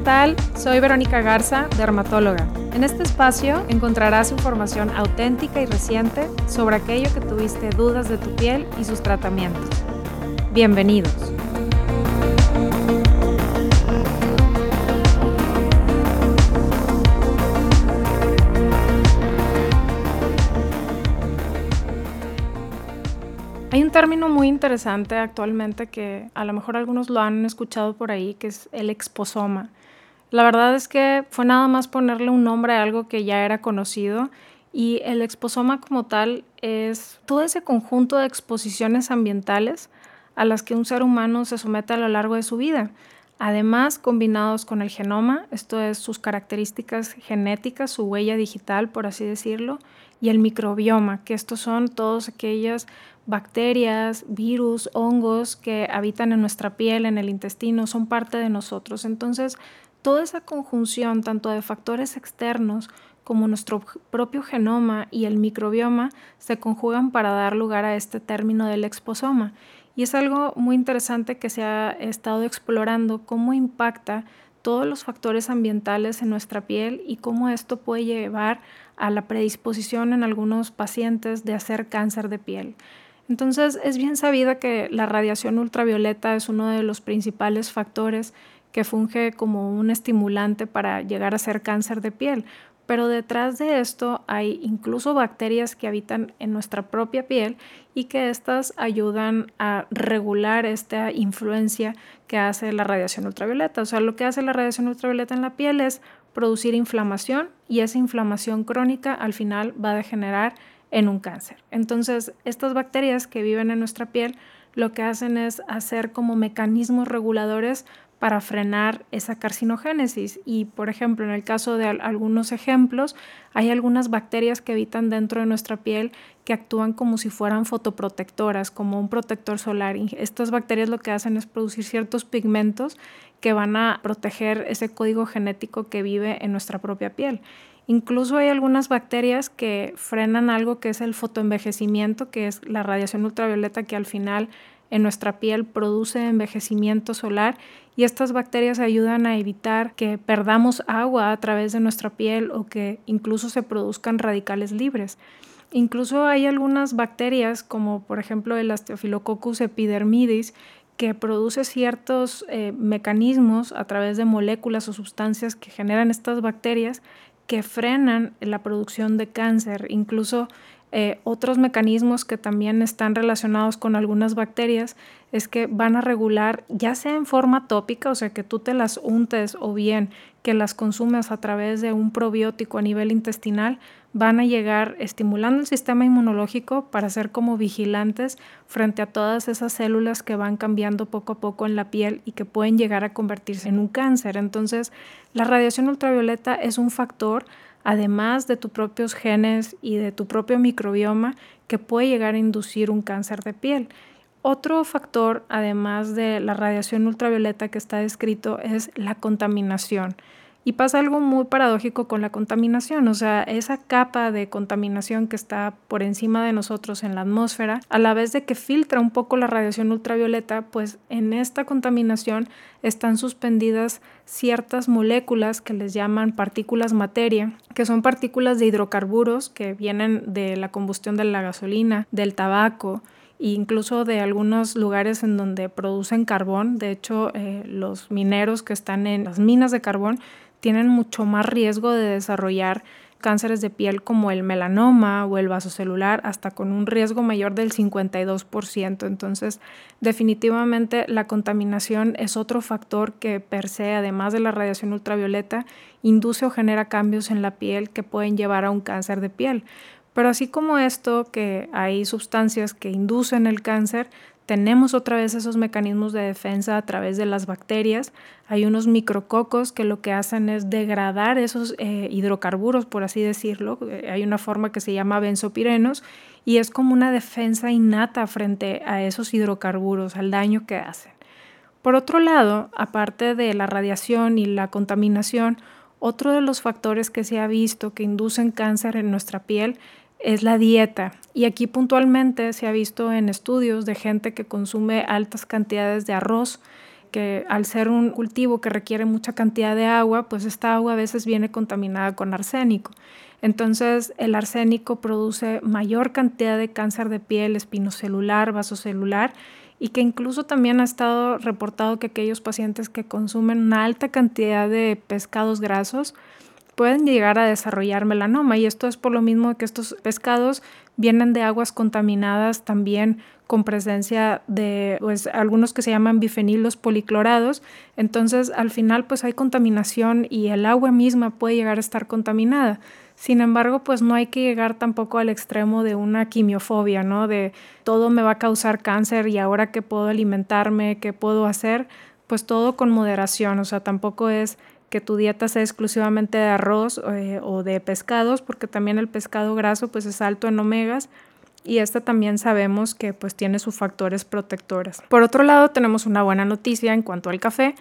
tal? Soy Verónica Garza, dermatóloga. En este espacio encontrarás información auténtica y reciente sobre aquello que tuviste dudas de tu piel y sus tratamientos. Bienvenidos. Hay un término muy interesante actualmente que a lo mejor algunos lo han escuchado por ahí, que es el exposoma. La verdad es que fue nada más ponerle un nombre a algo que ya era conocido y el exposoma como tal es todo ese conjunto de exposiciones ambientales a las que un ser humano se somete a lo largo de su vida. Además, combinados con el genoma, esto es sus características genéticas, su huella digital, por así decirlo, y el microbioma, que estos son todas aquellas bacterias, virus, hongos que habitan en nuestra piel, en el intestino, son parte de nosotros. Entonces, toda esa conjunción, tanto de factores externos como nuestro propio genoma y el microbioma, se conjugan para dar lugar a este término del exposoma. Y es algo muy interesante que se ha estado explorando cómo impacta todos los factores ambientales en nuestra piel y cómo esto puede llevar a la predisposición en algunos pacientes de hacer cáncer de piel. Entonces es bien sabido que la radiación ultravioleta es uno de los principales factores que funge como un estimulante para llegar a ser cáncer de piel. Pero detrás de esto hay incluso bacterias que habitan en nuestra propia piel y que estas ayudan a regular esta influencia que hace la radiación ultravioleta. O sea, lo que hace la radiación ultravioleta en la piel es producir inflamación y esa inflamación crónica al final va a degenerar en un cáncer. Entonces, estas bacterias que viven en nuestra piel lo que hacen es hacer como mecanismos reguladores para frenar esa carcinogénesis. Y, por ejemplo, en el caso de algunos ejemplos, hay algunas bacterias que habitan dentro de nuestra piel que actúan como si fueran fotoprotectoras, como un protector solar. Y estas bacterias lo que hacen es producir ciertos pigmentos que van a proteger ese código genético que vive en nuestra propia piel. Incluso hay algunas bacterias que frenan algo que es el fotoenvejecimiento, que es la radiación ultravioleta que al final en nuestra piel produce envejecimiento solar y estas bacterias ayudan a evitar que perdamos agua a través de nuestra piel o que incluso se produzcan radicales libres. Incluso hay algunas bacterias como por ejemplo el Staphylococcus epidermidis que produce ciertos eh, mecanismos a través de moléculas o sustancias que generan estas bacterias que frenan la producción de cáncer, incluso eh, otros mecanismos que también están relacionados con algunas bacterias es que van a regular, ya sea en forma tópica, o sea que tú te las untes o bien que las consumes a través de un probiótico a nivel intestinal, van a llegar estimulando el sistema inmunológico para ser como vigilantes frente a todas esas células que van cambiando poco a poco en la piel y que pueden llegar a convertirse en un cáncer. Entonces, la radiación ultravioleta es un factor, además de tus propios genes y de tu propio microbioma, que puede llegar a inducir un cáncer de piel. Otro factor, además de la radiación ultravioleta que está descrito, es la contaminación. Y pasa algo muy paradójico con la contaminación, o sea, esa capa de contaminación que está por encima de nosotros en la atmósfera, a la vez de que filtra un poco la radiación ultravioleta, pues en esta contaminación están suspendidas ciertas moléculas que les llaman partículas materia, que son partículas de hidrocarburos que vienen de la combustión de la gasolina, del tabaco, incluso de algunos lugares en donde producen carbón. De hecho, eh, los mineros que están en las minas de carbón tienen mucho más riesgo de desarrollar cánceres de piel como el melanoma o el vasocelular, hasta con un riesgo mayor del 52%. Entonces, definitivamente la contaminación es otro factor que per se, además de la radiación ultravioleta, induce o genera cambios en la piel que pueden llevar a un cáncer de piel. Pero así como esto, que hay sustancias que inducen el cáncer, tenemos otra vez esos mecanismos de defensa a través de las bacterias. Hay unos micrococos que lo que hacen es degradar esos eh, hidrocarburos, por así decirlo. Eh, hay una forma que se llama benzopirenos y es como una defensa innata frente a esos hidrocarburos, al daño que hacen. Por otro lado, aparte de la radiación y la contaminación, otro de los factores que se ha visto que inducen cáncer en nuestra piel es la dieta. Y aquí puntualmente se ha visto en estudios de gente que consume altas cantidades de arroz, que al ser un cultivo que requiere mucha cantidad de agua, pues esta agua a veces viene contaminada con arsénico. Entonces el arsénico produce mayor cantidad de cáncer de piel, espinocelular, vasocelular y que incluso también ha estado reportado que aquellos pacientes que consumen una alta cantidad de pescados grasos pueden llegar a desarrollar melanoma y esto es por lo mismo que estos pescados vienen de aguas contaminadas también con presencia de pues, algunos que se llaman bifenilos policlorados. Entonces, al final, pues hay contaminación y el agua misma puede llegar a estar contaminada. Sin embargo, pues no hay que llegar tampoco al extremo de una quimiofobia, ¿no? De todo me va a causar cáncer y ahora qué puedo alimentarme, qué puedo hacer, pues todo con moderación, o sea, tampoco es que tu dieta sea exclusivamente de arroz eh, o de pescados, porque también el pescado graso pues es alto en omegas, y esta también sabemos que pues tiene sus factores protectores. Por otro lado, tenemos una buena noticia en cuanto al café,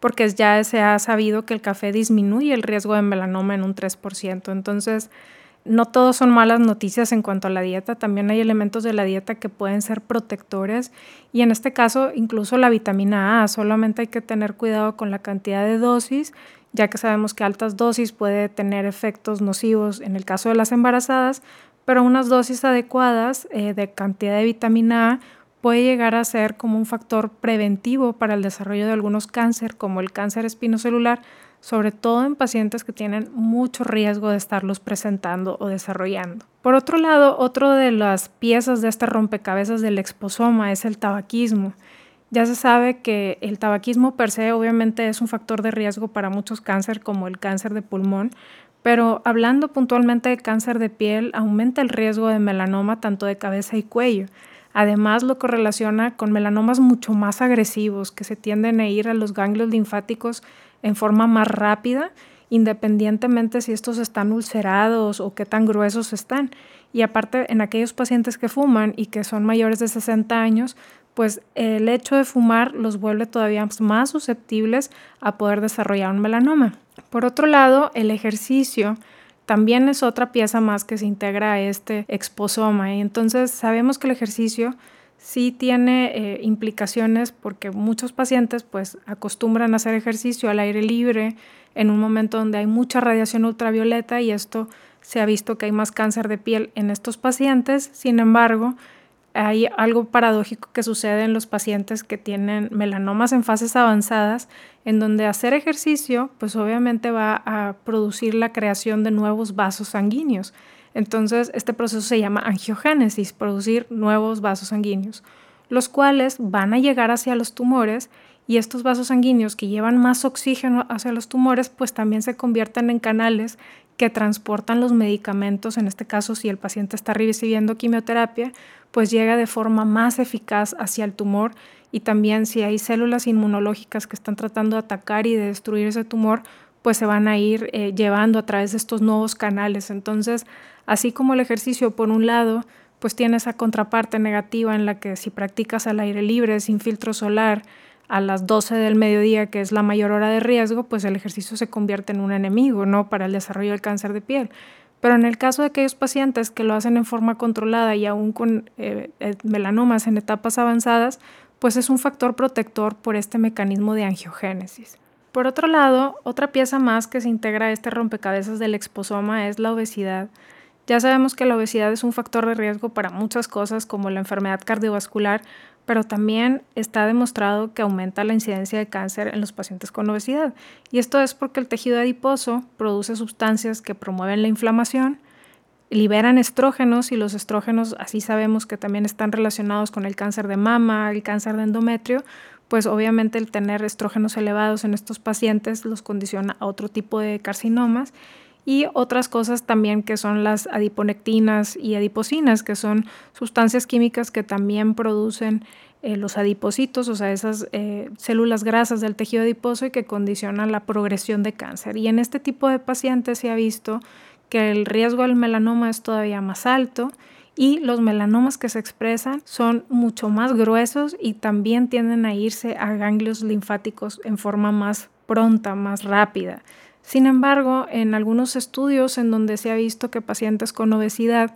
porque ya se ha sabido que el café disminuye el riesgo de melanoma en un 3%. Entonces, no todos son malas noticias en cuanto a la dieta, también hay elementos de la dieta que pueden ser protectores y en este caso incluso la vitamina A, solamente hay que tener cuidado con la cantidad de dosis, ya que sabemos que altas dosis puede tener efectos nocivos en el caso de las embarazadas, pero unas dosis adecuadas eh, de cantidad de vitamina A puede llegar a ser como un factor preventivo para el desarrollo de algunos cáncer, como el cáncer espinocelular, sobre todo en pacientes que tienen mucho riesgo de estarlos presentando o desarrollando. Por otro lado, otro de las piezas de este rompecabezas del exposoma es el tabaquismo. Ya se sabe que el tabaquismo per se obviamente es un factor de riesgo para muchos cánceres como el cáncer de pulmón, pero hablando puntualmente de cáncer de piel, aumenta el riesgo de melanoma tanto de cabeza y cuello. Además, lo correlaciona con melanomas mucho más agresivos que se tienden a ir a los ganglios linfáticos en forma más rápida, independientemente si estos están ulcerados o qué tan gruesos están. Y aparte, en aquellos pacientes que fuman y que son mayores de 60 años, pues el hecho de fumar los vuelve todavía más susceptibles a poder desarrollar un melanoma. Por otro lado, el ejercicio también es otra pieza más que se integra a este exposoma. Y entonces sabemos que el ejercicio sí tiene eh, implicaciones porque muchos pacientes pues acostumbran a hacer ejercicio al aire libre en un momento donde hay mucha radiación ultravioleta y esto se ha visto que hay más cáncer de piel en estos pacientes. Sin embargo, hay algo paradójico que sucede en los pacientes que tienen melanomas en fases avanzadas, en donde hacer ejercicio, pues obviamente va a producir la creación de nuevos vasos sanguíneos. Entonces, este proceso se llama angiogénesis, producir nuevos vasos sanguíneos, los cuales van a llegar hacia los tumores y estos vasos sanguíneos que llevan más oxígeno hacia los tumores, pues también se convierten en canales que transportan los medicamentos, en este caso si el paciente está recibiendo quimioterapia, pues llega de forma más eficaz hacia el tumor y también si hay células inmunológicas que están tratando de atacar y de destruir ese tumor, pues se van a ir eh, llevando a través de estos nuevos canales. Entonces, así como el ejercicio, por un lado, pues tiene esa contraparte negativa en la que si practicas al aire libre, sin filtro solar, a las 12 del mediodía, que es la mayor hora de riesgo, pues el ejercicio se convierte en un enemigo, ¿no? Para el desarrollo del cáncer de piel. Pero en el caso de aquellos pacientes que lo hacen en forma controlada y aún con eh, eh, melanomas en etapas avanzadas, pues es un factor protector por este mecanismo de angiogénesis. Por otro lado, otra pieza más que se integra a este rompecabezas del exposoma es la obesidad. Ya sabemos que la obesidad es un factor de riesgo para muchas cosas como la enfermedad cardiovascular, pero también está demostrado que aumenta la incidencia de cáncer en los pacientes con obesidad. Y esto es porque el tejido adiposo produce sustancias que promueven la inflamación, liberan estrógenos y los estrógenos así sabemos que también están relacionados con el cáncer de mama, el cáncer de endometrio, pues obviamente el tener estrógenos elevados en estos pacientes los condiciona a otro tipo de carcinomas y otras cosas también que son las adiponectinas y adipocinas, que son sustancias químicas que también producen eh, los adipocitos, o sea, esas eh, células grasas del tejido adiposo y que condicionan la progresión de cáncer. Y en este tipo de pacientes se ha visto que el riesgo al melanoma es todavía más alto y los melanomas que se expresan son mucho más gruesos y también tienden a irse a ganglios linfáticos en forma más pronta, más rápida. Sin embargo, en algunos estudios en donde se ha visto que pacientes con obesidad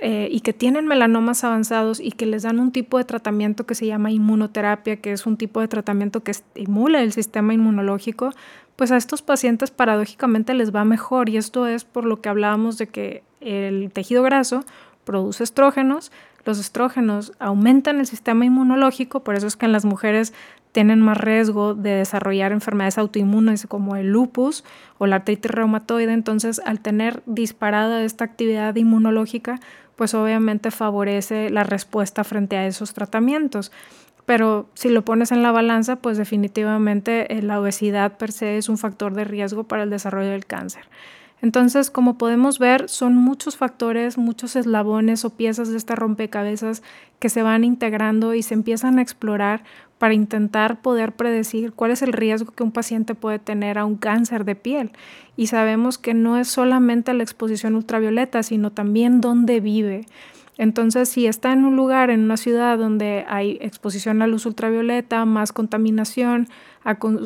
eh, y que tienen melanomas avanzados y que les dan un tipo de tratamiento que se llama inmunoterapia, que es un tipo de tratamiento que estimula el sistema inmunológico, pues a estos pacientes paradójicamente les va mejor. Y esto es por lo que hablábamos de que el tejido graso produce estrógenos, los estrógenos aumentan el sistema inmunológico, por eso es que en las mujeres tienen más riesgo de desarrollar enfermedades autoinmunes como el lupus o la artritis reumatoide. Entonces, al tener disparada esta actividad inmunológica, pues obviamente favorece la respuesta frente a esos tratamientos. Pero si lo pones en la balanza, pues definitivamente eh, la obesidad per se es un factor de riesgo para el desarrollo del cáncer. Entonces, como podemos ver, son muchos factores, muchos eslabones o piezas de esta rompecabezas que se van integrando y se empiezan a explorar para intentar poder predecir cuál es el riesgo que un paciente puede tener a un cáncer de piel. Y sabemos que no es solamente la exposición ultravioleta, sino también dónde vive. Entonces, si está en un lugar, en una ciudad donde hay exposición a luz ultravioleta, más contaminación,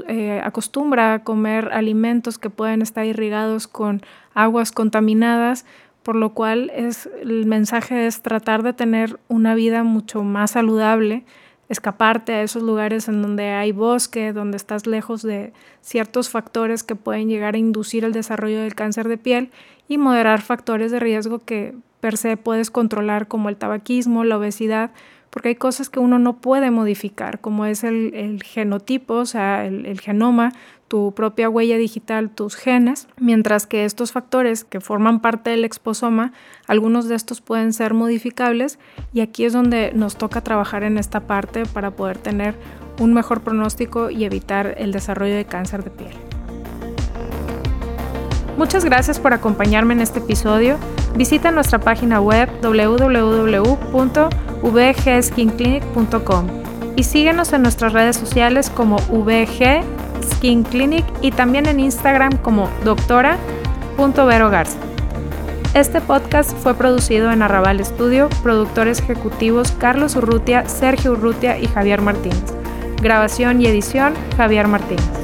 eh, acostumbra a comer alimentos que pueden estar irrigados con aguas contaminadas, por lo cual es, el mensaje es tratar de tener una vida mucho más saludable, escaparte a esos lugares en donde hay bosque, donde estás lejos de ciertos factores que pueden llegar a inducir el desarrollo del cáncer de piel y moderar factores de riesgo que per se puedes controlar como el tabaquismo, la obesidad, porque hay cosas que uno no puede modificar, como es el, genotipo, o sea, el, genoma, tu propia huella digital, tus genes, mientras que estos factores que forman parte del exposoma, algunos de estos pueden ser modificables y aquí es donde nos toca trabajar en esta parte para poder tener un mejor pronóstico y evitar el desarrollo de cáncer de piel. Muchas gracias por acompañarme en este episodio. Visita nuestra página web www.vgskinclinic.com y síguenos en nuestras redes sociales como VG Skin Clinic y también en Instagram como doctora.verogarza. Este podcast fue producido en Arrabal Studio, productores ejecutivos Carlos Urrutia, Sergio Urrutia y Javier Martínez. Grabación y edición Javier Martínez.